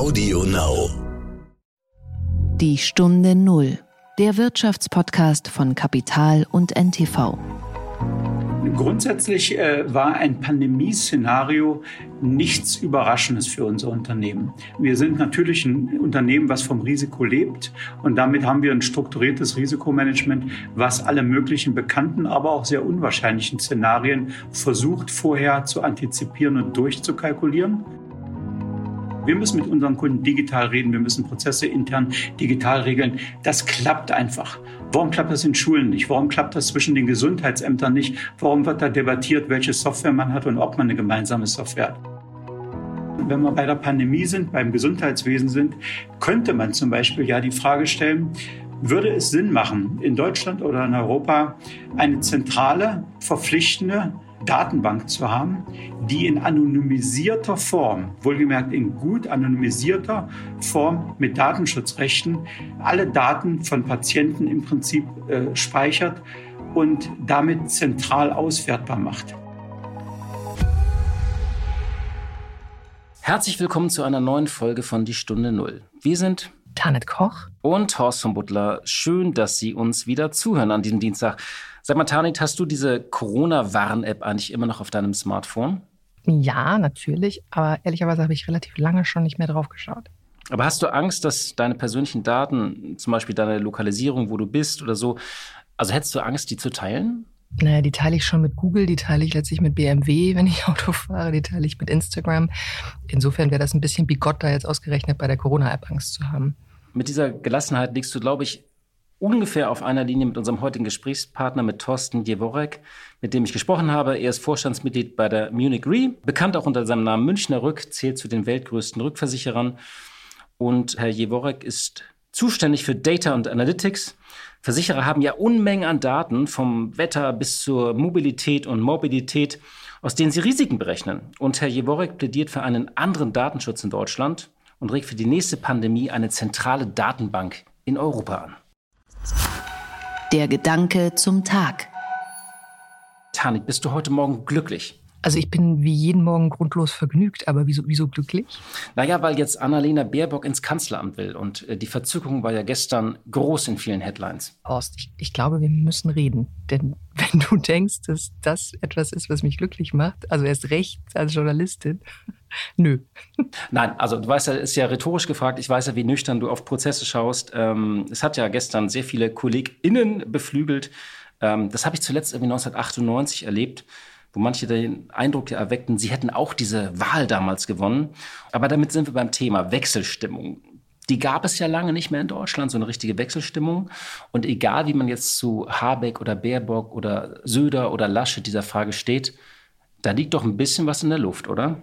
Audio Now. Die Stunde Null. Der Wirtschaftspodcast von Kapital und NTV. Grundsätzlich äh, war ein Pandemieszenario nichts Überraschendes für unser Unternehmen. Wir sind natürlich ein Unternehmen, was vom Risiko lebt und damit haben wir ein strukturiertes Risikomanagement, was alle möglichen bekannten, aber auch sehr unwahrscheinlichen Szenarien versucht vorher zu antizipieren und durchzukalkulieren. Wir müssen mit unseren Kunden digital reden, wir müssen Prozesse intern digital regeln. Das klappt einfach. Warum klappt das in Schulen nicht? Warum klappt das zwischen den Gesundheitsämtern nicht? Warum wird da debattiert, welche Software man hat und ob man eine gemeinsame Software hat? Wenn wir bei der Pandemie sind, beim Gesundheitswesen sind, könnte man zum Beispiel ja die Frage stellen, würde es Sinn machen, in Deutschland oder in Europa eine zentrale, verpflichtende Datenbank zu haben, die in anonymisierter Form, wohlgemerkt in gut anonymisierter Form mit Datenschutzrechten, alle Daten von Patienten im Prinzip äh, speichert und damit zentral auswertbar macht. Herzlich willkommen zu einer neuen Folge von Die Stunde Null. Wir sind Tanet Koch und Horst von Butler. Schön, dass Sie uns wieder zuhören an diesem Dienstag. Sag mal, Tanit, hast du diese Corona-Warn-App eigentlich immer noch auf deinem Smartphone? Ja, natürlich. Aber ehrlicherweise habe ich relativ lange schon nicht mehr drauf geschaut. Aber hast du Angst, dass deine persönlichen Daten, zum Beispiel deine Lokalisierung, wo du bist oder so, also hättest du Angst, die zu teilen? Naja, die teile ich schon mit Google, die teile ich letztlich mit BMW, wenn ich Auto fahre, die teile ich mit Instagram. Insofern wäre das ein bisschen bigott, da jetzt ausgerechnet bei der Corona-App Angst zu haben. Mit dieser Gelassenheit liegst du, glaube ich, ungefähr auf einer Linie mit unserem heutigen Gesprächspartner, mit Thorsten Jeworek, mit dem ich gesprochen habe. Er ist Vorstandsmitglied bei der Munich Re, bekannt auch unter seinem Namen Münchner Rück, zählt zu den weltgrößten Rückversicherern. Und Herr Jeworek ist zuständig für Data und Analytics. Versicherer haben ja Unmengen an Daten vom Wetter bis zur Mobilität und Mobilität, aus denen sie Risiken berechnen. Und Herr Jeworek plädiert für einen anderen Datenschutz in Deutschland und regt für die nächste Pandemie eine zentrale Datenbank in Europa an. Der Gedanke zum Tag. Tanik, bist du heute Morgen glücklich? Also ich bin wie jeden Morgen grundlos vergnügt, aber wieso, wieso glücklich? Naja, weil jetzt Annalena Baerbock ins Kanzleramt will und äh, die Verzückung war ja gestern groß in vielen Headlines. Horst, ich, ich glaube, wir müssen reden. Denn wenn du denkst, dass das etwas ist, was mich glücklich macht, also erst recht als Journalistin, nö. Nein, also du weißt ja, ist ja rhetorisch gefragt, ich weiß ja, wie nüchtern du auf Prozesse schaust. Ähm, es hat ja gestern sehr viele KollegInnen beflügelt. Ähm, das habe ich zuletzt irgendwie 1998 erlebt wo manche den Eindruck erweckten, sie hätten auch diese Wahl damals gewonnen. Aber damit sind wir beim Thema Wechselstimmung. Die gab es ja lange nicht mehr in Deutschland, so eine richtige Wechselstimmung. Und egal, wie man jetzt zu Habeck oder Baerbock oder Söder oder Lasche dieser Frage steht, da liegt doch ein bisschen was in der Luft, oder?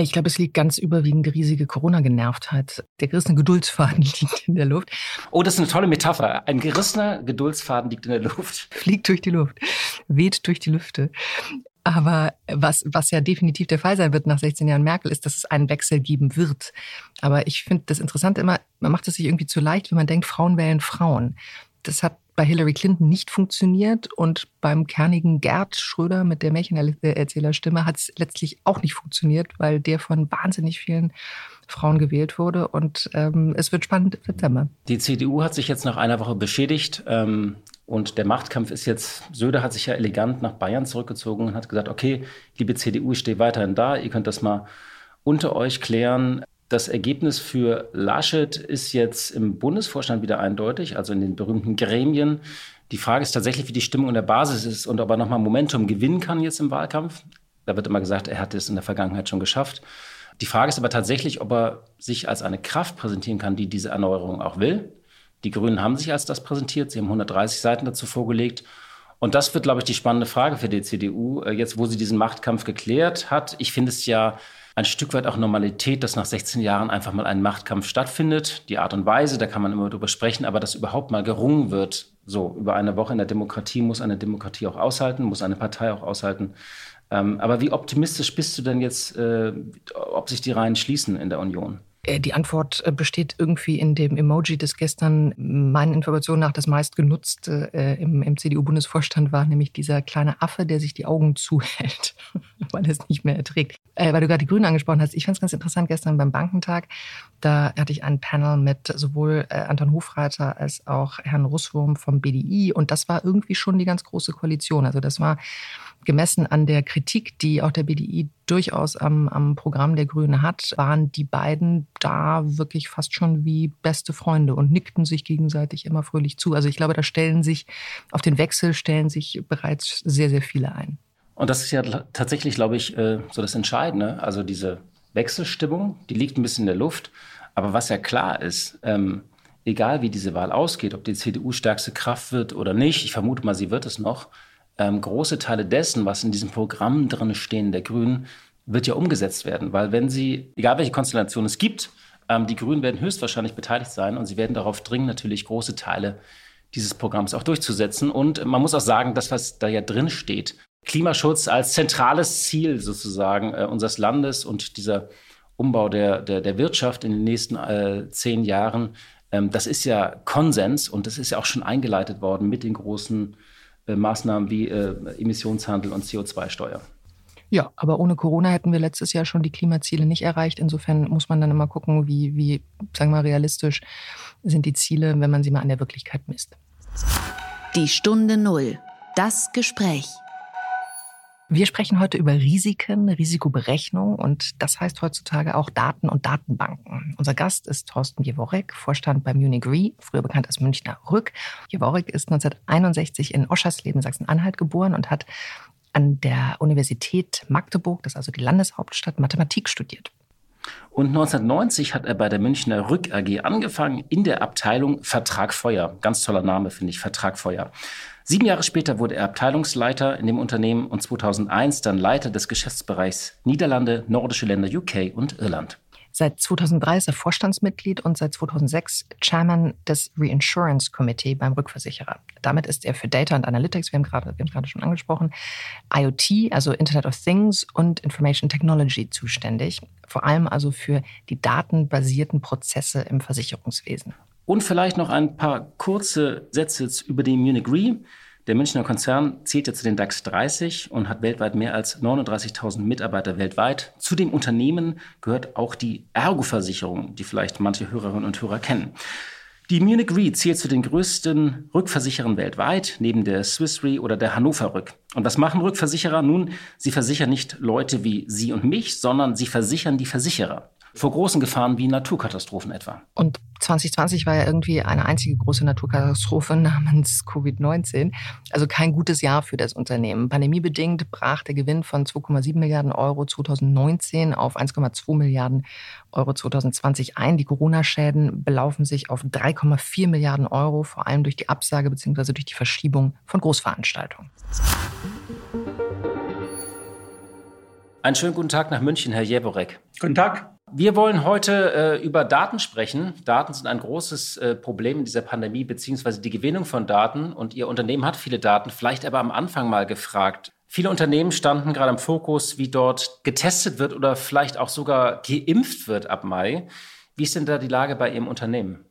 Ich glaube, es liegt ganz überwiegend riesige Corona-Genervtheit. Der gerissene Geduldsfaden liegt in der Luft. Oh, das ist eine tolle Metapher. Ein gerissener Geduldsfaden liegt in der Luft. Fliegt durch die Luft, weht durch die Lüfte. Aber was, was ja definitiv der Fall sein wird nach 16 Jahren Merkel, ist, dass es einen Wechsel geben wird. Aber ich finde das Interessante immer, man macht es sich irgendwie zu leicht, wenn man denkt, Frauen wählen Frauen. Das hat bei Hillary Clinton nicht funktioniert und beim kernigen Gerd Schröder mit der Märchenerzählerstimme hat es letztlich auch nicht funktioniert, weil der von wahnsinnig vielen Frauen gewählt wurde. Und ähm, es wird spannend im September. Die CDU hat sich jetzt nach einer Woche beschädigt. Ähm, und der Machtkampf ist jetzt, Söder hat sich ja elegant nach Bayern zurückgezogen und hat gesagt, okay, liebe CDU, ich stehe weiterhin da, ihr könnt das mal unter euch klären. Das Ergebnis für Laschet ist jetzt im Bundesvorstand wieder eindeutig, also in den berühmten Gremien. Die Frage ist tatsächlich, wie die Stimmung in der Basis ist und ob er nochmal Momentum gewinnen kann jetzt im Wahlkampf. Da wird immer gesagt, er hat es in der Vergangenheit schon geschafft. Die Frage ist aber tatsächlich, ob er sich als eine Kraft präsentieren kann, die diese Erneuerung auch will. Die Grünen haben sich als das präsentiert. Sie haben 130 Seiten dazu vorgelegt. Und das wird, glaube ich, die spannende Frage für die CDU, äh, jetzt wo sie diesen Machtkampf geklärt hat. Ich finde es ja ein Stück weit auch Normalität, dass nach 16 Jahren einfach mal ein Machtkampf stattfindet. Die Art und Weise, da kann man immer drüber sprechen, aber dass überhaupt mal gerungen wird, so über eine Woche in der Demokratie, muss eine Demokratie auch aushalten, muss eine Partei auch aushalten. Ähm, aber wie optimistisch bist du denn jetzt, äh, ob sich die Reihen schließen in der Union? Äh, die Antwort äh, besteht irgendwie in dem Emoji, das gestern meinen Informationen nach das meistgenutzte äh, im, im CDU-Bundesvorstand war, nämlich dieser kleine Affe, der sich die Augen zuhält, weil er es nicht mehr erträgt. äh, weil du gerade die Grünen angesprochen hast. Ich fand es ganz interessant gestern beim Bankentag. Da hatte ich ein Panel mit sowohl Anton Hofreiter als auch Herrn Russwurm vom BDI. Und das war irgendwie schon die ganz große Koalition. Also das war gemessen an der Kritik, die auch der BDI durchaus am, am Programm der Grünen hat, waren die beiden da wirklich fast schon wie beste Freunde und nickten sich gegenseitig immer fröhlich zu. Also ich glaube, da stellen sich auf den Wechsel stellen sich bereits sehr, sehr viele ein. Und das ist ja tatsächlich, glaube ich, äh, so das Entscheidende. Also diese Wechselstimmung, die liegt ein bisschen in der Luft. Aber was ja klar ist, ähm, egal wie diese Wahl ausgeht, ob die CDU stärkste Kraft wird oder nicht, ich vermute mal, sie wird es noch, ähm, große Teile dessen, was in diesem Programm drin stehen, der Grünen, wird ja umgesetzt werden. Weil wenn sie, egal welche Konstellation es gibt, ähm, die Grünen werden höchstwahrscheinlich beteiligt sein und sie werden darauf dringen, natürlich große Teile dieses Programms auch durchzusetzen. Und man muss auch sagen, das, was da ja drin steht, Klimaschutz als zentrales Ziel sozusagen äh, unseres Landes und dieser Umbau der, der, der Wirtschaft in den nächsten äh, zehn Jahren, ähm, das ist ja Konsens und das ist ja auch schon eingeleitet worden mit den großen Maßnahmen wie äh, Emissionshandel und CO2-Steuer. Ja, aber ohne Corona hätten wir letztes Jahr schon die Klimaziele nicht erreicht. Insofern muss man dann immer gucken, wie, wie sagen wir mal, realistisch sind die Ziele, wenn man sie mal an der Wirklichkeit misst. Die Stunde Null. Das Gespräch. Wir sprechen heute über Risiken, Risikoberechnung und das heißt heutzutage auch Daten und Datenbanken. Unser Gast ist Thorsten Jeworek, Vorstand bei Munich Re, früher bekannt als Münchner Rück. Jeworek ist 1961 in Oschersleben, Sachsen-Anhalt geboren und hat an der Universität Magdeburg, das ist also die Landeshauptstadt, Mathematik studiert. Und 1990 hat er bei der Münchner Rück AG angefangen in der Abteilung Vertrag Feuer. Ganz toller Name, finde ich, Vertrag Feuer. Sieben Jahre später wurde er Abteilungsleiter in dem Unternehmen und 2001 dann Leiter des Geschäftsbereichs Niederlande, nordische Länder, UK und Irland. Seit 2003 ist er Vorstandsmitglied und seit 2006 Chairman des Reinsurance Committee beim Rückversicherer. Damit ist er für Data und Analytics, wir haben gerade, wir haben gerade schon angesprochen, IoT, also Internet of Things und Information Technology zuständig. Vor allem also für die datenbasierten Prozesse im Versicherungswesen. Und vielleicht noch ein paar kurze Sätze über die Munich Re. Der Münchner Konzern zählt ja zu den DAX 30 und hat weltweit mehr als 39.000 Mitarbeiter weltweit. Zu dem Unternehmen gehört auch die Ergo-Versicherung, die vielleicht manche Hörerinnen und Hörer kennen. Die Munich Re zählt zu den größten Rückversicherern weltweit, neben der Swiss Re oder der Hannover Rück. Und was machen Rückversicherer? Nun, sie versichern nicht Leute wie Sie und mich, sondern sie versichern die Versicherer vor großen Gefahren wie Naturkatastrophen etwa. Und 2020 war ja irgendwie eine einzige große Naturkatastrophe namens Covid-19. Also kein gutes Jahr für das Unternehmen. Pandemiebedingt brach der Gewinn von 2,7 Milliarden Euro 2019 auf 1,2 Milliarden Euro 2020 ein. Die Corona-Schäden belaufen sich auf 3,4 Milliarden Euro, vor allem durch die Absage bzw. durch die Verschiebung von Großveranstaltungen. Einen schönen guten Tag nach München, Herr Jeborek. Guten Tag. Wir wollen heute äh, über Daten sprechen. Daten sind ein großes äh, Problem in dieser Pandemie, beziehungsweise die Gewinnung von Daten. Und Ihr Unternehmen hat viele Daten, vielleicht aber am Anfang mal gefragt. Viele Unternehmen standen gerade im Fokus, wie dort getestet wird oder vielleicht auch sogar geimpft wird ab Mai. Wie ist denn da die Lage bei Ihrem Unternehmen?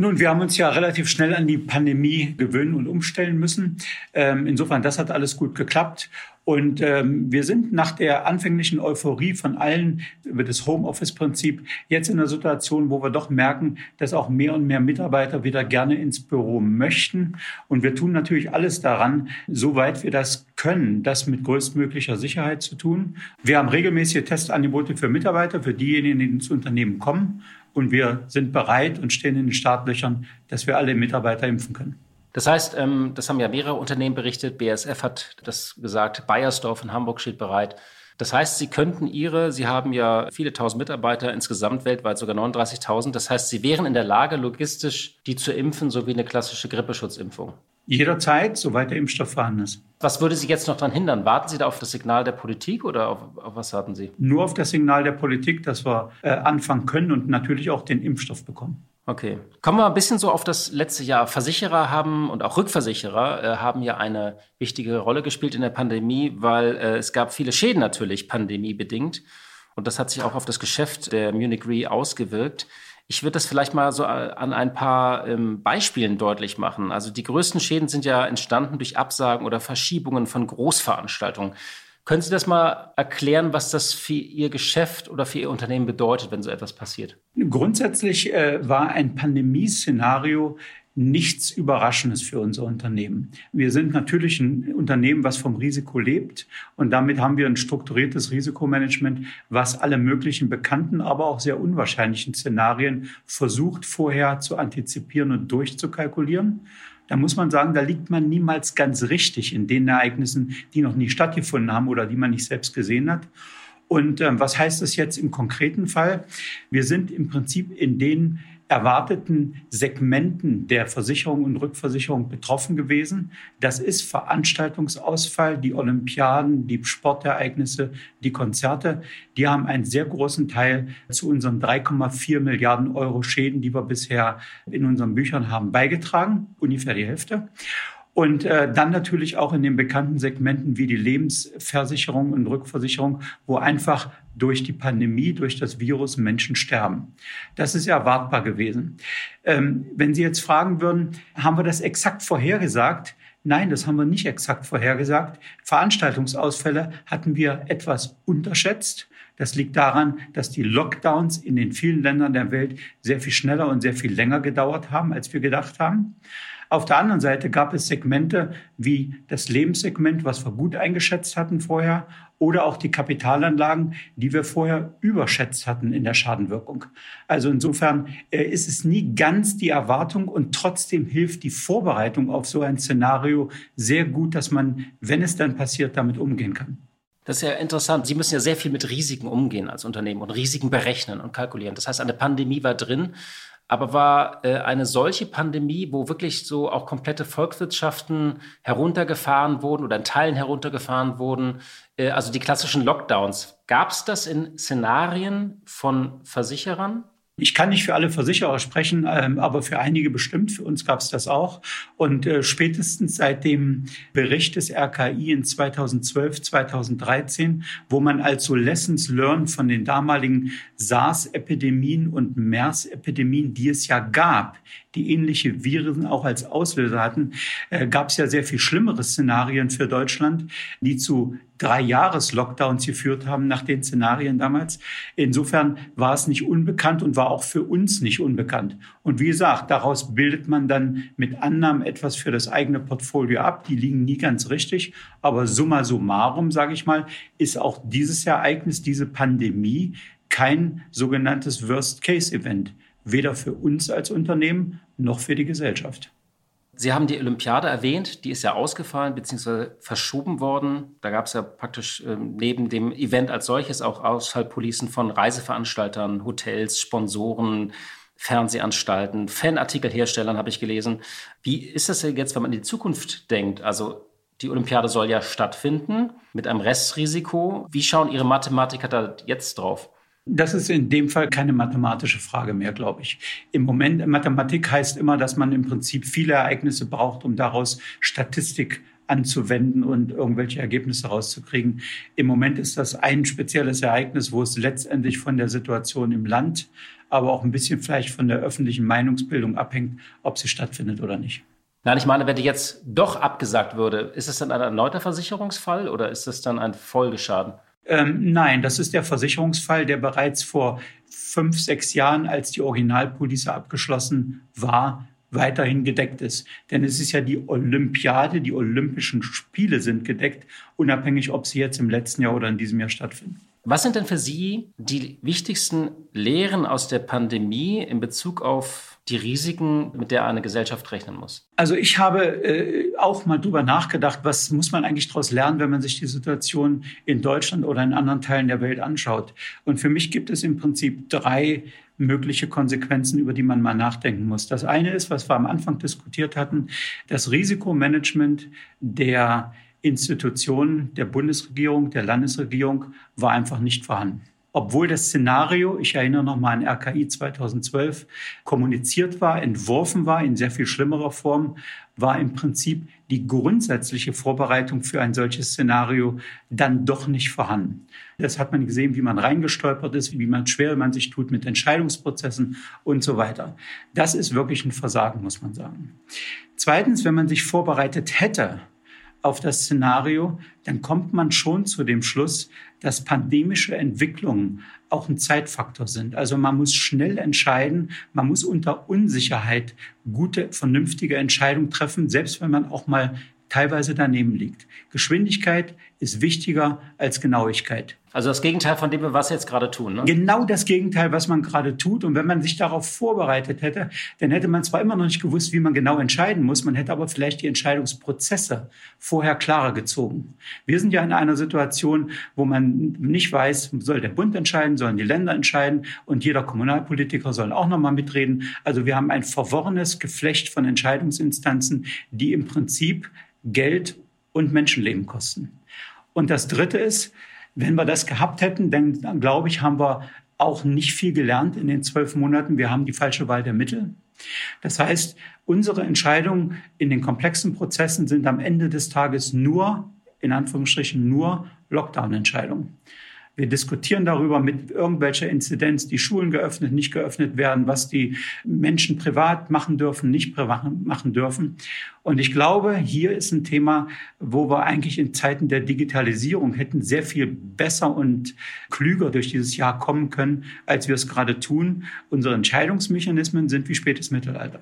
Nun, wir haben uns ja relativ schnell an die Pandemie gewöhnen und umstellen müssen. Ähm, insofern, das hat alles gut geklappt. Und ähm, wir sind nach der anfänglichen Euphorie von allen über das Homeoffice-Prinzip jetzt in einer Situation, wo wir doch merken, dass auch mehr und mehr Mitarbeiter wieder gerne ins Büro möchten. Und wir tun natürlich alles daran, soweit wir das können, das mit größtmöglicher Sicherheit zu tun. Wir haben regelmäßige Testangebote für Mitarbeiter, für diejenigen, die ins Unternehmen kommen. Und wir sind bereit und stehen in den Startlöchern, dass wir alle Mitarbeiter impfen können. Das heißt, ähm, das haben ja mehrere Unternehmen berichtet. BASF hat das gesagt, Bayersdorf in Hamburg steht bereit. Das heißt, Sie könnten Ihre, Sie haben ja viele tausend Mitarbeiter, insgesamt weltweit sogar 39.000. Das heißt, Sie wären in der Lage, logistisch die zu impfen, so wie eine klassische Grippeschutzimpfung. Jederzeit, soweit der Impfstoff vorhanden ist. Was würde Sie jetzt noch daran hindern? Warten Sie da auf das Signal der Politik oder auf, auf was warten Sie? Nur auf das Signal der Politik, dass wir äh, anfangen können und natürlich auch den Impfstoff bekommen. Okay. Kommen wir ein bisschen so auf das letzte Jahr. Versicherer haben und auch Rückversicherer äh, haben ja eine wichtige Rolle gespielt in der Pandemie, weil äh, es gab viele Schäden natürlich pandemiebedingt. Und das hat sich auch auf das Geschäft der Munich Re ausgewirkt. Ich würde das vielleicht mal so äh, an ein paar ähm, Beispielen deutlich machen. Also die größten Schäden sind ja entstanden durch Absagen oder Verschiebungen von Großveranstaltungen. Können Sie das mal erklären, was das für Ihr Geschäft oder für Ihr Unternehmen bedeutet, wenn so etwas passiert? Grundsätzlich äh, war ein Pandemieszenario nichts Überraschendes für unser Unternehmen. Wir sind natürlich ein Unternehmen, was vom Risiko lebt und damit haben wir ein strukturiertes Risikomanagement, was alle möglichen bekannten, aber auch sehr unwahrscheinlichen Szenarien versucht vorher zu antizipieren und durchzukalkulieren. Da muss man sagen, da liegt man niemals ganz richtig in den Ereignissen, die noch nie stattgefunden haben oder die man nicht selbst gesehen hat. Und ähm, was heißt das jetzt im konkreten Fall? Wir sind im Prinzip in den erwarteten Segmenten der Versicherung und Rückversicherung betroffen gewesen. Das ist Veranstaltungsausfall, die Olympiaden, die Sportereignisse, die Konzerte. Die haben einen sehr großen Teil zu unseren 3,4 Milliarden Euro Schäden, die wir bisher in unseren Büchern haben, beigetragen. Ungefähr die Hälfte. Und äh, dann natürlich auch in den bekannten Segmenten wie die Lebensversicherung und Rückversicherung, wo einfach durch die Pandemie, durch das Virus Menschen sterben. Das ist erwartbar gewesen. Ähm, wenn Sie jetzt fragen würden, haben wir das exakt vorhergesagt? Nein, das haben wir nicht exakt vorhergesagt. Veranstaltungsausfälle hatten wir etwas unterschätzt. Das liegt daran, dass die Lockdowns in den vielen Ländern der Welt sehr viel schneller und sehr viel länger gedauert haben, als wir gedacht haben. Auf der anderen Seite gab es Segmente wie das Lebenssegment, was wir gut eingeschätzt hatten vorher, oder auch die Kapitalanlagen, die wir vorher überschätzt hatten in der Schadenwirkung. Also insofern äh, ist es nie ganz die Erwartung und trotzdem hilft die Vorbereitung auf so ein Szenario sehr gut, dass man, wenn es dann passiert, damit umgehen kann. Das ist ja interessant. Sie müssen ja sehr viel mit Risiken umgehen als Unternehmen und Risiken berechnen und kalkulieren. Das heißt, eine Pandemie war drin. Aber war äh, eine solche Pandemie, wo wirklich so auch komplette Volkswirtschaften heruntergefahren wurden oder in Teilen heruntergefahren wurden, äh, also die klassischen Lockdowns, gab es das in Szenarien von Versicherern? Ich kann nicht für alle Versicherer sprechen, ähm, aber für einige bestimmt. Für uns gab es das auch. Und äh, spätestens seit dem Bericht des RKI in 2012, 2013, wo man also Lessons learned von den damaligen SARS-Epidemien und MERS-Epidemien, die es ja gab, die ähnliche Viren auch als Auslöser hatten, äh, gab es ja sehr viel schlimmere Szenarien für Deutschland, die zu drei Jahres-Lockdowns geführt haben nach den Szenarien damals. Insofern war es nicht unbekannt und war auch für uns nicht unbekannt. Und wie gesagt, daraus bildet man dann mit Annahmen etwas für das eigene Portfolio ab. Die liegen nie ganz richtig. Aber summa summarum, sage ich mal, ist auch dieses Ereignis, diese Pandemie kein sogenanntes Worst-Case-Event. Weder für uns als Unternehmen noch für die Gesellschaft. Sie haben die Olympiade erwähnt, die ist ja ausgefallen bzw. verschoben worden. Da gab es ja praktisch äh, neben dem Event als solches auch Ausfallpolicen von Reiseveranstaltern, Hotels, Sponsoren, Fernsehanstalten, Fanartikelherstellern habe ich gelesen. Wie ist das denn jetzt, wenn man in die Zukunft denkt? Also die Olympiade soll ja stattfinden mit einem Restrisiko. Wie schauen Ihre Mathematiker da jetzt drauf? Das ist in dem Fall keine mathematische Frage mehr, glaube ich. Im Moment, Mathematik heißt immer, dass man im Prinzip viele Ereignisse braucht, um daraus Statistik anzuwenden und irgendwelche Ergebnisse rauszukriegen. Im Moment ist das ein spezielles Ereignis, wo es letztendlich von der Situation im Land, aber auch ein bisschen vielleicht von der öffentlichen Meinungsbildung abhängt, ob sie stattfindet oder nicht. Nein, ich meine, wenn die jetzt doch abgesagt würde, ist es dann ein erneuter Versicherungsfall oder ist es dann ein Folgeschaden? Ähm, nein, das ist der Versicherungsfall, der bereits vor fünf, sechs Jahren, als die Originalpolice abgeschlossen war, weiterhin gedeckt ist. Denn es ist ja die Olympiade, die Olympischen Spiele sind gedeckt, unabhängig, ob sie jetzt im letzten Jahr oder in diesem Jahr stattfinden. Was sind denn für Sie die wichtigsten Lehren aus der Pandemie in Bezug auf die Risiken, mit der eine Gesellschaft rechnen muss? Also ich habe äh, auch mal drüber nachgedacht, was muss man eigentlich daraus lernen, wenn man sich die Situation in Deutschland oder in anderen Teilen der Welt anschaut. Und für mich gibt es im Prinzip drei mögliche Konsequenzen, über die man mal nachdenken muss. Das eine ist, was wir am Anfang diskutiert hatten, das Risikomanagement der Institutionen der Bundesregierung, der Landesregierung war einfach nicht vorhanden obwohl das Szenario, ich erinnere nochmal an RKI 2012, kommuniziert war, entworfen war in sehr viel schlimmerer Form, war im Prinzip die grundsätzliche Vorbereitung für ein solches Szenario dann doch nicht vorhanden. Das hat man gesehen, wie man reingestolpert ist, wie man schwer man sich tut mit Entscheidungsprozessen und so weiter. Das ist wirklich ein Versagen, muss man sagen. Zweitens, wenn man sich vorbereitet hätte, auf das Szenario, dann kommt man schon zu dem Schluss, dass pandemische Entwicklungen auch ein Zeitfaktor sind. Also man muss schnell entscheiden, man muss unter Unsicherheit gute, vernünftige Entscheidungen treffen, selbst wenn man auch mal teilweise daneben liegt. Geschwindigkeit ist wichtiger als Genauigkeit. Also das Gegenteil von dem, was wir jetzt gerade tun. Ne? Genau das Gegenteil, was man gerade tut. Und wenn man sich darauf vorbereitet hätte, dann hätte man zwar immer noch nicht gewusst, wie man genau entscheiden muss, man hätte aber vielleicht die Entscheidungsprozesse vorher klarer gezogen. Wir sind ja in einer Situation, wo man nicht weiß, soll der Bund entscheiden, sollen die Länder entscheiden und jeder Kommunalpolitiker soll auch noch mal mitreden. Also wir haben ein verworrenes Geflecht von Entscheidungsinstanzen, die im Prinzip Geld und Menschenleben kosten. Und das Dritte ist, wenn wir das gehabt hätten, dann, dann glaube ich, haben wir auch nicht viel gelernt in den zwölf Monaten. Wir haben die falsche Wahl der Mittel. Das heißt, unsere Entscheidungen in den komplexen Prozessen sind am Ende des Tages nur, in Anführungsstrichen, nur Lockdown-Entscheidungen. Wir diskutieren darüber mit irgendwelcher Inzidenz, die Schulen geöffnet, nicht geöffnet werden, was die Menschen privat machen dürfen, nicht privat machen dürfen. Und ich glaube, hier ist ein Thema, wo wir eigentlich in Zeiten der Digitalisierung hätten sehr viel besser und klüger durch dieses Jahr kommen können, als wir es gerade tun. Unsere Entscheidungsmechanismen sind wie spätes Mittelalter.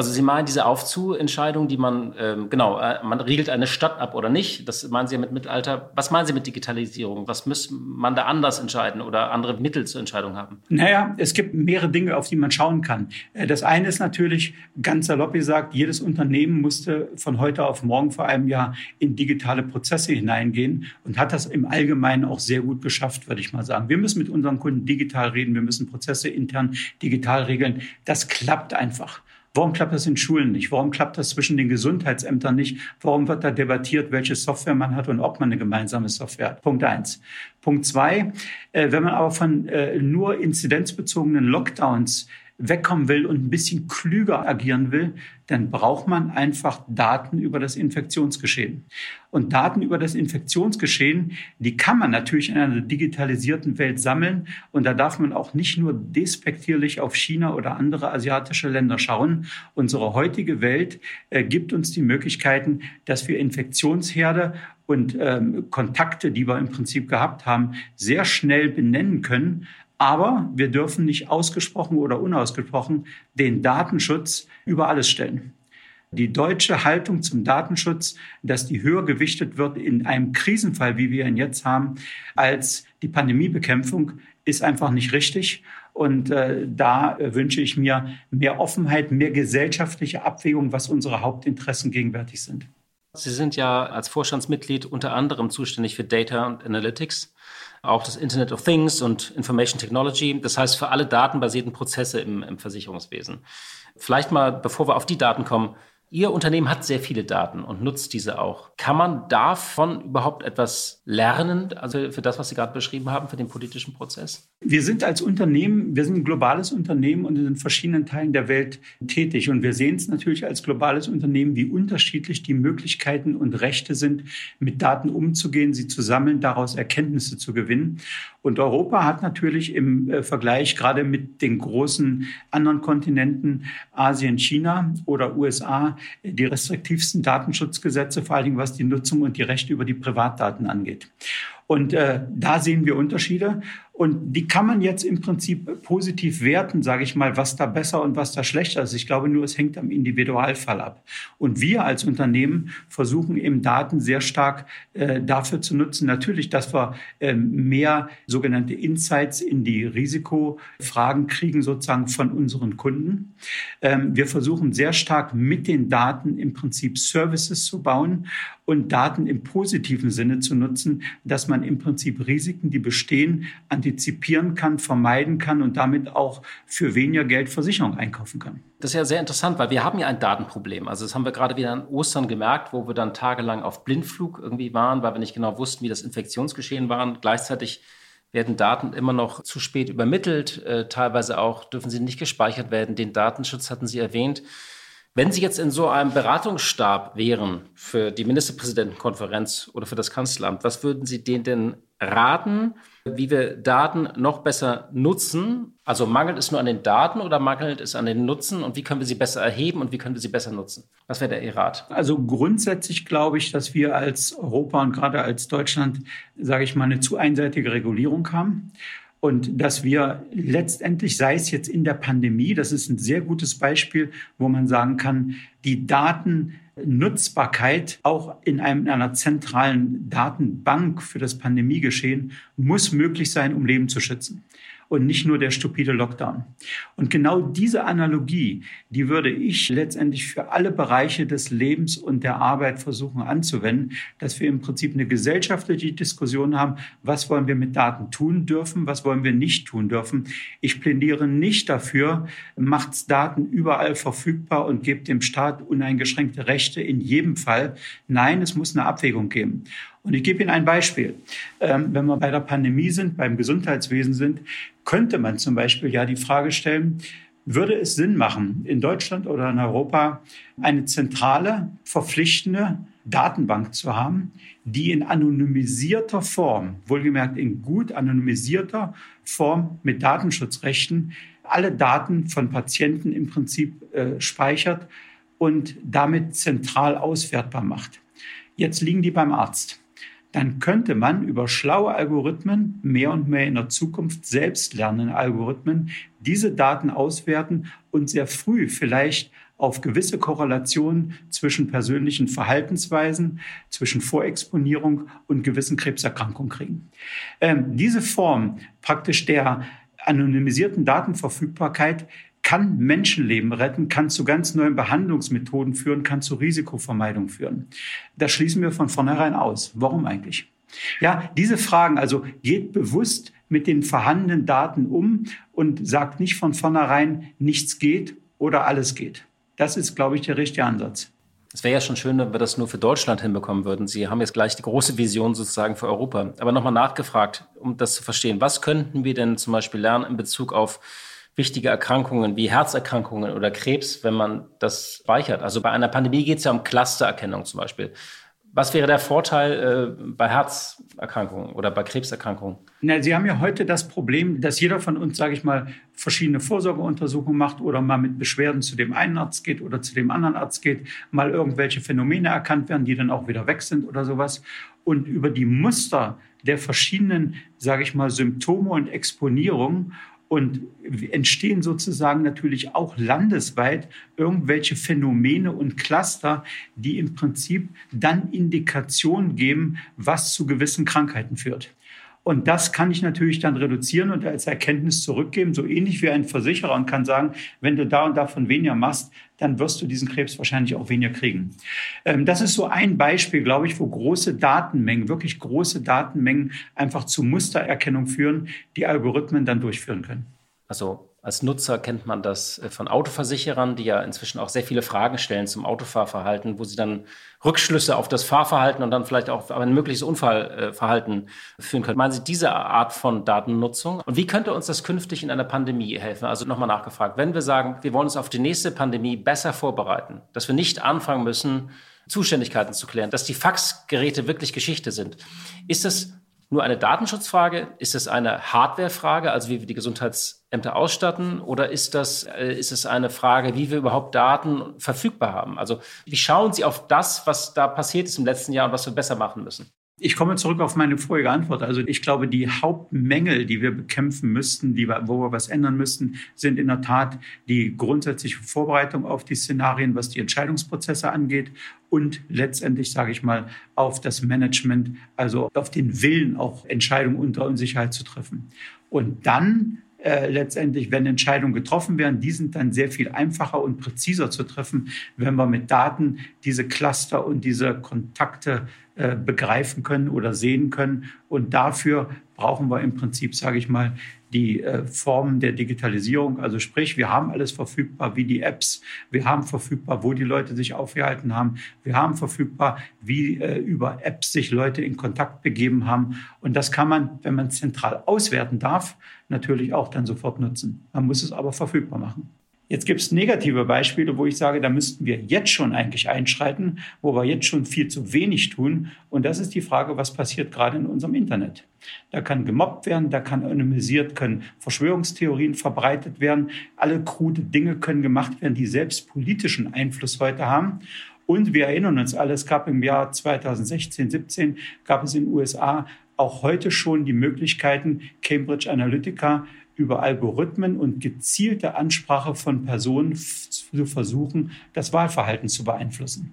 Also Sie meinen diese Aufzuentscheidung, die man, ähm, genau, äh, man riegelt eine Stadt ab oder nicht, das meinen Sie ja mit Mittelalter. Was meinen Sie mit Digitalisierung? Was muss man da anders entscheiden oder andere Mittel zur Entscheidung haben? Naja, es gibt mehrere Dinge, auf die man schauen kann. Äh, das eine ist natürlich, ganz salopp gesagt, jedes Unternehmen musste von heute auf morgen vor einem Jahr in digitale Prozesse hineingehen und hat das im Allgemeinen auch sehr gut geschafft, würde ich mal sagen. Wir müssen mit unseren Kunden digital reden, wir müssen Prozesse intern digital regeln. Das klappt einfach. Warum klappt das in Schulen nicht? Warum klappt das zwischen den Gesundheitsämtern nicht? Warum wird da debattiert, welche Software man hat und ob man eine gemeinsame Software hat? Punkt eins. Punkt zwei, äh, wenn man aber von äh, nur inzidenzbezogenen Lockdowns wegkommen will und ein bisschen klüger agieren will, dann braucht man einfach Daten über das Infektionsgeschehen. Und Daten über das Infektionsgeschehen, die kann man natürlich in einer digitalisierten Welt sammeln. Und da darf man auch nicht nur despektierlich auf China oder andere asiatische Länder schauen. Unsere heutige Welt äh, gibt uns die Möglichkeiten, dass wir Infektionsherde und ähm, Kontakte, die wir im Prinzip gehabt haben, sehr schnell benennen können aber wir dürfen nicht ausgesprochen oder unausgesprochen den Datenschutz über alles stellen. Die deutsche Haltung zum Datenschutz, dass die höher gewichtet wird in einem Krisenfall, wie wir ihn jetzt haben, als die Pandemiebekämpfung, ist einfach nicht richtig. Und äh, da äh, wünsche ich mir mehr Offenheit, mehr gesellschaftliche Abwägung, was unsere Hauptinteressen gegenwärtig sind. Sie sind ja als Vorstandsmitglied unter anderem zuständig für Data und Analytics auch das Internet of Things und Information Technology. Das heißt, für alle datenbasierten Prozesse im, im Versicherungswesen. Vielleicht mal, bevor wir auf die Daten kommen, Ihr Unternehmen hat sehr viele Daten und nutzt diese auch. Kann man davon überhaupt etwas lernen, also für das, was Sie gerade beschrieben haben, für den politischen Prozess? Wir sind als Unternehmen, wir sind ein globales Unternehmen und in verschiedenen Teilen der Welt tätig. Und wir sehen es natürlich als globales Unternehmen, wie unterschiedlich die Möglichkeiten und Rechte sind, mit Daten umzugehen, sie zu sammeln, daraus Erkenntnisse zu gewinnen. Und Europa hat natürlich im äh, Vergleich gerade mit den großen anderen Kontinenten Asien, China oder USA die restriktivsten Datenschutzgesetze, vor allen Dingen was die Nutzung und die Rechte über die Privatdaten angeht. Und äh, da sehen wir Unterschiede. Und die kann man jetzt im Prinzip positiv werten, sage ich mal, was da besser und was da schlechter ist. Ich glaube nur, es hängt am Individualfall ab. Und wir als Unternehmen versuchen eben Daten sehr stark äh, dafür zu nutzen, natürlich, dass wir äh, mehr sogenannte Insights in die Risikofragen kriegen, sozusagen von unseren Kunden. Ähm, wir versuchen sehr stark mit den Daten im Prinzip Services zu bauen und Daten im positiven Sinne zu nutzen, dass man im Prinzip Risiken, die bestehen, antizipieren kann, vermeiden kann und damit auch für weniger Geld Versicherung einkaufen kann. Das ist ja sehr interessant, weil wir haben ja ein Datenproblem. Also das haben wir gerade wieder an Ostern gemerkt, wo wir dann tagelang auf Blindflug irgendwie waren, weil wir nicht genau wussten, wie das Infektionsgeschehen war. Und gleichzeitig werden Daten immer noch zu spät übermittelt. Äh, teilweise auch dürfen sie nicht gespeichert werden. Den Datenschutz hatten Sie erwähnt. Wenn Sie jetzt in so einem Beratungsstab wären für die Ministerpräsidentenkonferenz oder für das Kanzleramt, was würden Sie denen denn raten, wie wir Daten noch besser nutzen? Also mangelt es nur an den Daten oder mangelt es an den Nutzen und wie können wir sie besser erheben und wie können wir sie besser nutzen? Was wäre der Ihr Rat? Also grundsätzlich glaube ich, dass wir als Europa und gerade als Deutschland, sage ich mal, eine zu einseitige Regulierung haben und dass wir letztendlich, sei es jetzt in der Pandemie, das ist ein sehr gutes Beispiel, wo man sagen kann, die Datennutzbarkeit auch in, einer zentralen Datenbank für das Pandemiegeschehen muss möglich sein, um Leben zu schützen und nicht nur der stupide Lockdown. Und genau diese Analogie, die würde ich letztendlich für alle Bereiche des Lebens und der Arbeit versuchen anzuwenden, dass wir im Prinzip eine gesellschaftliche Diskussion haben, was wollen wir mit Daten tun dürfen, was wollen wir nicht tun dürfen. Ich plädiere nicht dafür, macht Daten überall verfügbar und gebt dem Staat uneingeschränkte Rechte in jedem Fall. Nein, es muss eine Abwägung geben. Und ich gebe Ihnen ein Beispiel. Ähm, wenn wir bei der Pandemie sind, beim Gesundheitswesen sind, könnte man zum Beispiel ja die Frage stellen, würde es Sinn machen, in Deutschland oder in Europa eine zentrale, verpflichtende Datenbank zu haben, die in anonymisierter Form, wohlgemerkt in gut anonymisierter Form mit Datenschutzrechten, alle Daten von Patienten im Prinzip äh, speichert und damit zentral auswertbar macht. Jetzt liegen die beim Arzt dann könnte man über schlaue Algorithmen, mehr und mehr in der Zukunft selbstlernende Algorithmen, diese Daten auswerten und sehr früh vielleicht auf gewisse Korrelationen zwischen persönlichen Verhaltensweisen, zwischen Vorexponierung und gewissen Krebserkrankungen kriegen. Ähm, diese Form praktisch der anonymisierten Datenverfügbarkeit kann Menschenleben retten, kann zu ganz neuen Behandlungsmethoden führen, kann zu Risikovermeidung führen. Das schließen wir von vornherein aus. Warum eigentlich? Ja, diese Fragen, also geht bewusst mit den vorhandenen Daten um und sagt nicht von vornherein, nichts geht oder alles geht. Das ist, glaube ich, der richtige Ansatz. Es wäre ja schon schön, wenn wir das nur für Deutschland hinbekommen würden. Sie haben jetzt gleich die große Vision sozusagen für Europa. Aber nochmal nachgefragt, um das zu verstehen. Was könnten wir denn zum Beispiel lernen in Bezug auf wichtige Erkrankungen wie Herzerkrankungen oder Krebs, wenn man das speichert. Also bei einer Pandemie geht es ja um Clustererkennung zum Beispiel. Was wäre der Vorteil äh, bei Herzerkrankungen oder bei Krebserkrankungen? Na, Sie haben ja heute das Problem, dass jeder von uns, sage ich mal, verschiedene Vorsorgeuntersuchungen macht oder mal mit Beschwerden zu dem einen Arzt geht oder zu dem anderen Arzt geht, mal irgendwelche Phänomene erkannt werden, die dann auch wieder weg sind oder sowas. Und über die Muster der verschiedenen, sage ich mal, Symptome und Exponierungen und entstehen sozusagen natürlich auch landesweit irgendwelche Phänomene und Cluster, die im Prinzip dann Indikationen geben, was zu gewissen Krankheiten führt. Und das kann ich natürlich dann reduzieren und als Erkenntnis zurückgeben, so ähnlich wie ein Versicherer und kann sagen, wenn du da und davon weniger machst, dann wirst du diesen Krebs wahrscheinlich auch weniger kriegen. Ähm, das ist so ein Beispiel, glaube ich, wo große Datenmengen, wirklich große Datenmengen einfach zu Mustererkennung führen, die Algorithmen dann durchführen können. Also als Nutzer kennt man das äh, von Autoversicherern, die ja inzwischen auch sehr viele Fragen stellen zum Autofahrverhalten, wo sie dann Rückschlüsse auf das Fahrverhalten und dann vielleicht auch ein mögliches Unfallverhalten führen können. Meinen Sie diese Art von Datennutzung? Und wie könnte uns das künftig in einer Pandemie helfen? Also nochmal nachgefragt, wenn wir sagen, wir wollen uns auf die nächste Pandemie besser vorbereiten, dass wir nicht anfangen müssen, Zuständigkeiten zu klären, dass die Faxgeräte wirklich Geschichte sind, ist das nur eine Datenschutzfrage? Ist es eine Hardwarefrage, also wie wir die Gesundheitsämter ausstatten? Oder ist das, äh, ist es eine Frage, wie wir überhaupt Daten verfügbar haben? Also wie schauen Sie auf das, was da passiert ist im letzten Jahr und was wir besser machen müssen? Ich komme zurück auf meine vorige Antwort. Also ich glaube, die Hauptmängel, die wir bekämpfen müssten, die wir, wo wir was ändern müssten, sind in der Tat die grundsätzliche Vorbereitung auf die Szenarien, was die Entscheidungsprozesse angeht und letztendlich, sage ich mal, auf das Management, also auf den Willen, auch Entscheidungen unter Unsicherheit zu treffen. Und dann äh, letztendlich, wenn Entscheidungen getroffen werden, die sind dann sehr viel einfacher und präziser zu treffen, wenn wir mit Daten diese Cluster und diese Kontakte äh, begreifen können oder sehen können. Und dafür brauchen wir im Prinzip, sage ich mal, die äh, Formen der Digitalisierung. Also sprich, wir haben alles verfügbar, wie die Apps. Wir haben verfügbar, wo die Leute sich aufgehalten haben. Wir haben verfügbar, wie äh, über Apps sich Leute in Kontakt begeben haben. Und das kann man, wenn man zentral auswerten darf, natürlich auch dann sofort nutzen. Man muss es aber verfügbar machen. Jetzt gibt es negative Beispiele, wo ich sage, da müssten wir jetzt schon eigentlich einschreiten, wo wir jetzt schon viel zu wenig tun. Und das ist die Frage, was passiert gerade in unserem Internet. Da kann gemobbt werden, da kann anonymisiert, können Verschwörungstheorien verbreitet werden. Alle krude Dinge können gemacht werden, die selbst politischen Einfluss heute haben. Und wir erinnern uns alle, es gab im Jahr 2016, 17, gab es in den USA auch heute schon die Möglichkeiten, Cambridge Analytica über Algorithmen und gezielte Ansprache von Personen zu versuchen, das Wahlverhalten zu beeinflussen.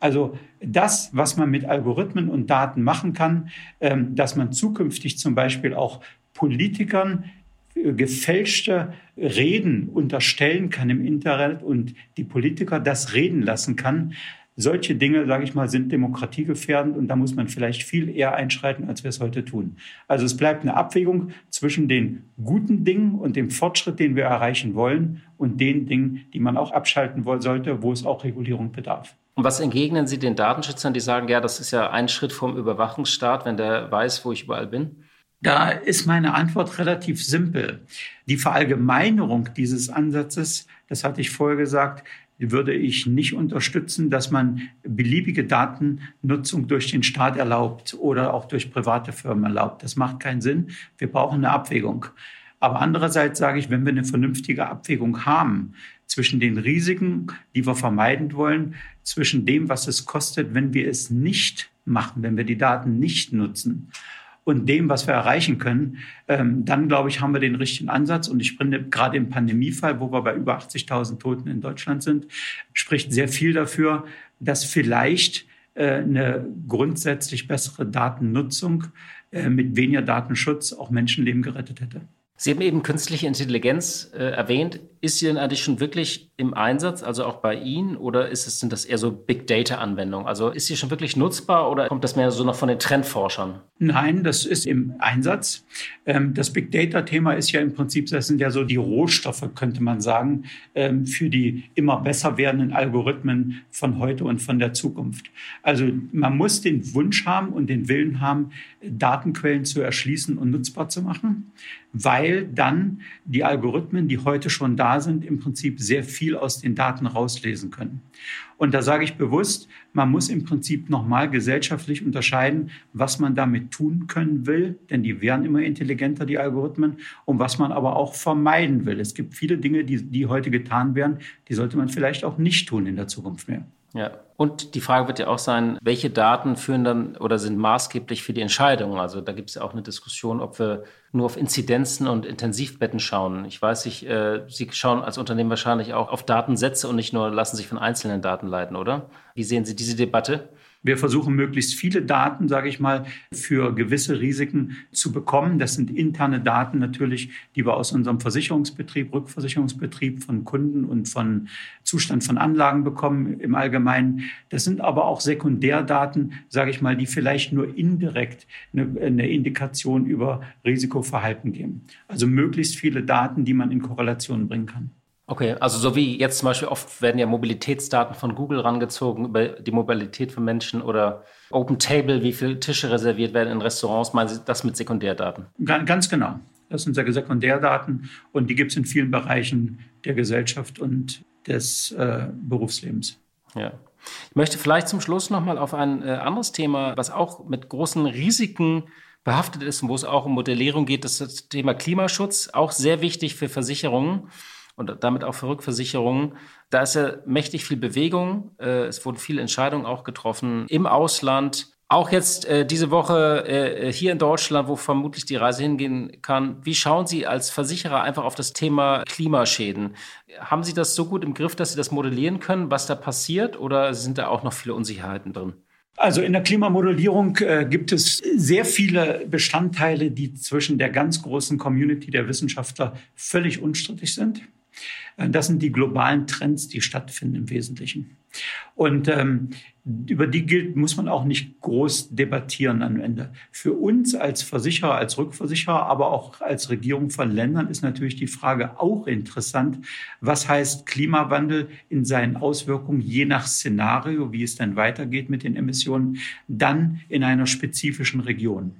Also das, was man mit Algorithmen und Daten machen kann, ähm, dass man zukünftig zum Beispiel auch Politikern äh, gefälschte Reden unterstellen kann im Internet und die Politiker das reden lassen kann, solche Dinge, sage ich mal, sind demokratiegefährdend und da muss man vielleicht viel eher einschreiten, als wir es heute tun. Also es bleibt eine Abwägung zwischen den guten Dingen und dem Fortschritt, den wir erreichen wollen und den Dingen, die man auch abschalten wollen sollte, wo es auch Regulierung bedarf. Und was entgegnen Sie den Datenschützern, die sagen, ja, das ist ja ein Schritt vom Überwachungsstaat, wenn der weiß, wo ich überall bin? Da ist meine Antwort relativ simpel. Die Verallgemeinerung dieses Ansatzes, das hatte ich vorher gesagt, würde ich nicht unterstützen, dass man beliebige Datennutzung durch den Staat erlaubt oder auch durch private Firmen erlaubt. Das macht keinen Sinn. Wir brauchen eine Abwägung. Aber andererseits sage ich, wenn wir eine vernünftige Abwägung haben zwischen den Risiken, die wir vermeiden wollen, zwischen dem, was es kostet, wenn wir es nicht machen, wenn wir die Daten nicht nutzen und dem, was wir erreichen können, ähm, dann glaube ich, haben wir den richtigen Ansatz. Und ich finde, gerade im Pandemiefall, wo wir bei über 80.000 Toten in Deutschland sind, spricht sehr viel dafür, dass vielleicht äh, eine grundsätzlich bessere Datennutzung äh, mit weniger Datenschutz auch Menschenleben gerettet hätte. Sie haben eben künstliche Intelligenz äh, erwähnt. Ist sie denn eigentlich schon wirklich im Einsatz, also auch bei Ihnen, oder ist es, sind das eher so Big Data-Anwendungen? Also ist sie schon wirklich nutzbar oder kommt das mehr so noch von den Trendforschern? Nein, das ist im Einsatz. Ähm, das Big Data-Thema ist ja im Prinzip, das sind ja so die Rohstoffe, könnte man sagen, ähm, für die immer besser werdenden Algorithmen von heute und von der Zukunft. Also man muss den Wunsch haben und den Willen haben, Datenquellen zu erschließen und nutzbar zu machen, weil dann die Algorithmen, die heute schon da sind, im Prinzip sehr viel aus den Daten rauslesen können. Und da sage ich bewusst, man muss im Prinzip nochmal gesellschaftlich unterscheiden, was man damit tun können will, denn die werden immer intelligenter, die Algorithmen, und was man aber auch vermeiden will. Es gibt viele Dinge, die, die heute getan werden, die sollte man vielleicht auch nicht tun in der Zukunft mehr. Ja, und die Frage wird ja auch sein, welche Daten führen dann oder sind maßgeblich für die Entscheidung? Also da gibt es ja auch eine Diskussion, ob wir nur auf Inzidenzen und Intensivbetten schauen. Ich weiß nicht, äh, Sie schauen als Unternehmen wahrscheinlich auch auf Datensätze und nicht nur lassen sich von einzelnen Daten leiten, oder? Wie sehen Sie diese Debatte? Wir versuchen möglichst viele Daten, sage ich mal, für gewisse Risiken zu bekommen. Das sind interne Daten natürlich, die wir aus unserem Versicherungsbetrieb, Rückversicherungsbetrieb von Kunden und von Zustand von Anlagen bekommen im Allgemeinen. Das sind aber auch Sekundärdaten, sage ich mal, die vielleicht nur indirekt eine, eine Indikation über Risikoverhalten geben. Also möglichst viele Daten, die man in Korrelation bringen kann. Okay, also so wie jetzt zum Beispiel oft werden ja Mobilitätsdaten von Google rangezogen über die Mobilität von Menschen oder Open Table, wie viele Tische reserviert werden in Restaurants, meinen Sie das mit Sekundärdaten? Ganz genau. Das sind Sekundärdaten und die gibt es in vielen Bereichen der Gesellschaft und des äh, Berufslebens. Ja. Ich möchte vielleicht zum Schluss nochmal auf ein äh, anderes Thema, was auch mit großen Risiken behaftet ist und wo es auch um Modellierung geht, das ist das Thema Klimaschutz, auch sehr wichtig für Versicherungen und damit auch für Rückversicherungen. Da ist ja mächtig viel Bewegung. Äh, es wurden viele Entscheidungen auch getroffen im Ausland. Auch jetzt äh, diese Woche äh, hier in Deutschland, wo vermutlich die Reise hingehen kann. Wie schauen Sie als Versicherer einfach auf das Thema Klimaschäden? Haben Sie das so gut im Griff, dass Sie das modellieren können, was da passiert, oder sind da auch noch viele Unsicherheiten drin? Also in der Klimamodellierung äh, gibt es sehr viele Bestandteile, die zwischen der ganz großen Community der Wissenschaftler völlig unstrittig sind. Äh, das sind die globalen Trends, die stattfinden im Wesentlichen. Und ähm, über die gilt, muss man auch nicht groß debattieren am Ende. Für uns als Versicherer, als Rückversicherer, aber auch als Regierung von Ländern ist natürlich die Frage auch interessant, was heißt Klimawandel in seinen Auswirkungen je nach Szenario, wie es dann weitergeht mit den Emissionen, dann in einer spezifischen Region.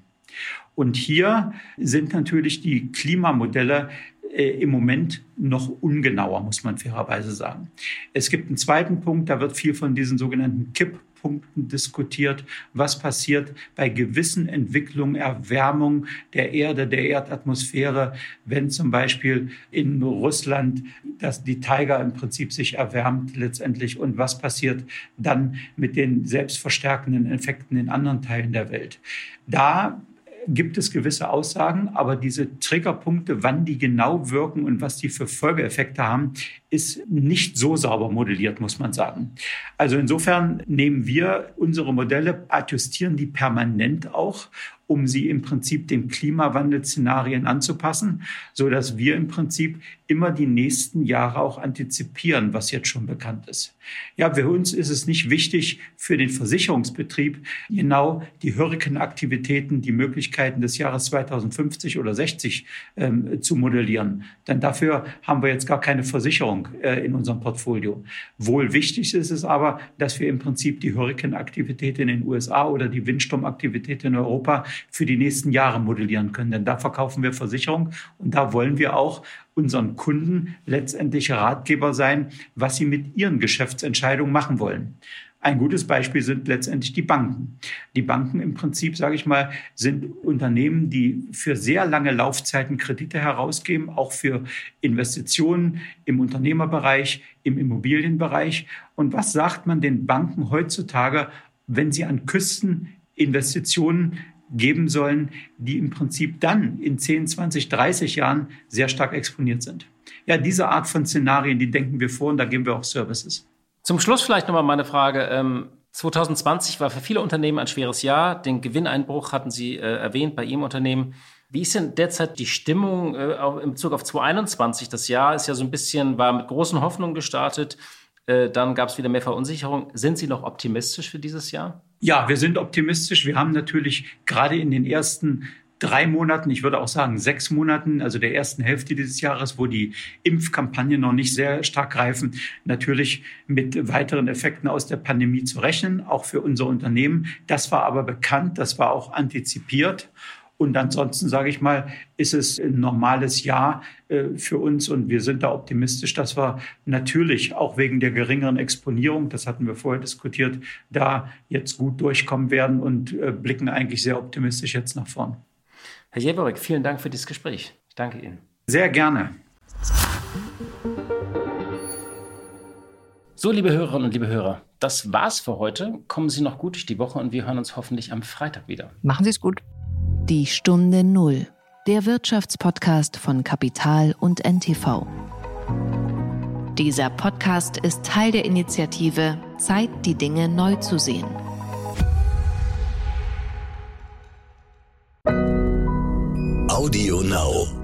Und hier sind natürlich die Klimamodelle im Moment noch ungenauer, muss man fairerweise sagen. Es gibt einen zweiten Punkt, da wird viel von diesen sogenannten Kipppunkten diskutiert. Was passiert bei gewissen Entwicklungen, Erwärmung der Erde, der Erdatmosphäre, wenn zum Beispiel in Russland dass die Tiger im Prinzip sich erwärmt letztendlich und was passiert dann mit den selbstverstärkenden Effekten in anderen Teilen der Welt. Da gibt es gewisse Aussagen, aber diese Triggerpunkte, wann die genau wirken und was die für Folgeeffekte haben, ist nicht so sauber modelliert, muss man sagen. Also insofern nehmen wir unsere Modelle, adjustieren die permanent auch um sie im Prinzip den Klimawandelszenarien anzupassen, so dass wir im Prinzip immer die nächsten Jahre auch antizipieren, was jetzt schon bekannt ist. Ja, für uns ist es nicht wichtig, für den Versicherungsbetrieb genau die Hurrikanaktivitäten, die Möglichkeiten des Jahres 2050 oder 60 ähm, zu modellieren. Denn dafür haben wir jetzt gar keine Versicherung äh, in unserem Portfolio. Wohl wichtig ist es aber, dass wir im Prinzip die Hurrikanaktivität in den USA oder die Windsturmaktivität in Europa für die nächsten Jahre modellieren können. Denn da verkaufen wir Versicherung und da wollen wir auch unseren Kunden letztendlich Ratgeber sein, was sie mit ihren Geschäftsentscheidungen machen wollen. Ein gutes Beispiel sind letztendlich die Banken. Die Banken im Prinzip, sage ich mal, sind Unternehmen, die für sehr lange Laufzeiten Kredite herausgeben, auch für Investitionen im Unternehmerbereich, im Immobilienbereich. Und was sagt man den Banken heutzutage, wenn sie an Küsten Investitionen geben sollen, die im Prinzip dann in 10, 20, 30 Jahren sehr stark exponiert sind. Ja, diese Art von Szenarien, die denken wir vor und da geben wir auch Services. Zum Schluss vielleicht nochmal meine Frage. 2020 ähm, war für viele Unternehmen ein schweres Jahr. Den Gewinneinbruch hatten Sie äh, erwähnt bei Ihrem Unternehmen. Wie ist denn derzeit die Stimmung äh, in Bezug auf 2021? Das Jahr ist ja so ein bisschen, war mit großen Hoffnungen gestartet. Äh, dann gab es wieder mehr Verunsicherung. Sind Sie noch optimistisch für dieses Jahr? Ja, wir sind optimistisch. Wir haben natürlich gerade in den ersten drei Monaten, ich würde auch sagen sechs Monaten, also der ersten Hälfte dieses Jahres, wo die Impfkampagnen noch nicht sehr stark greifen, natürlich mit weiteren Effekten aus der Pandemie zu rechnen, auch für unser Unternehmen. Das war aber bekannt, das war auch antizipiert. Und ansonsten sage ich mal, ist es ein normales Jahr äh, für uns und wir sind da optimistisch, dass wir natürlich auch wegen der geringeren Exponierung, das hatten wir vorher diskutiert, da jetzt gut durchkommen werden und äh, blicken eigentlich sehr optimistisch jetzt nach vorn. Herr Jeborek, vielen Dank für dieses Gespräch. Ich danke Ihnen. Sehr gerne. So, liebe Hörerinnen und liebe Hörer, das war's für heute. Kommen Sie noch gut durch die Woche und wir hören uns hoffentlich am Freitag wieder. Machen Sie es gut. Die Stunde Null, der Wirtschaftspodcast von Kapital und NTV. Dieser Podcast ist Teil der Initiative Zeit, die Dinge neu zu sehen. Audio Now.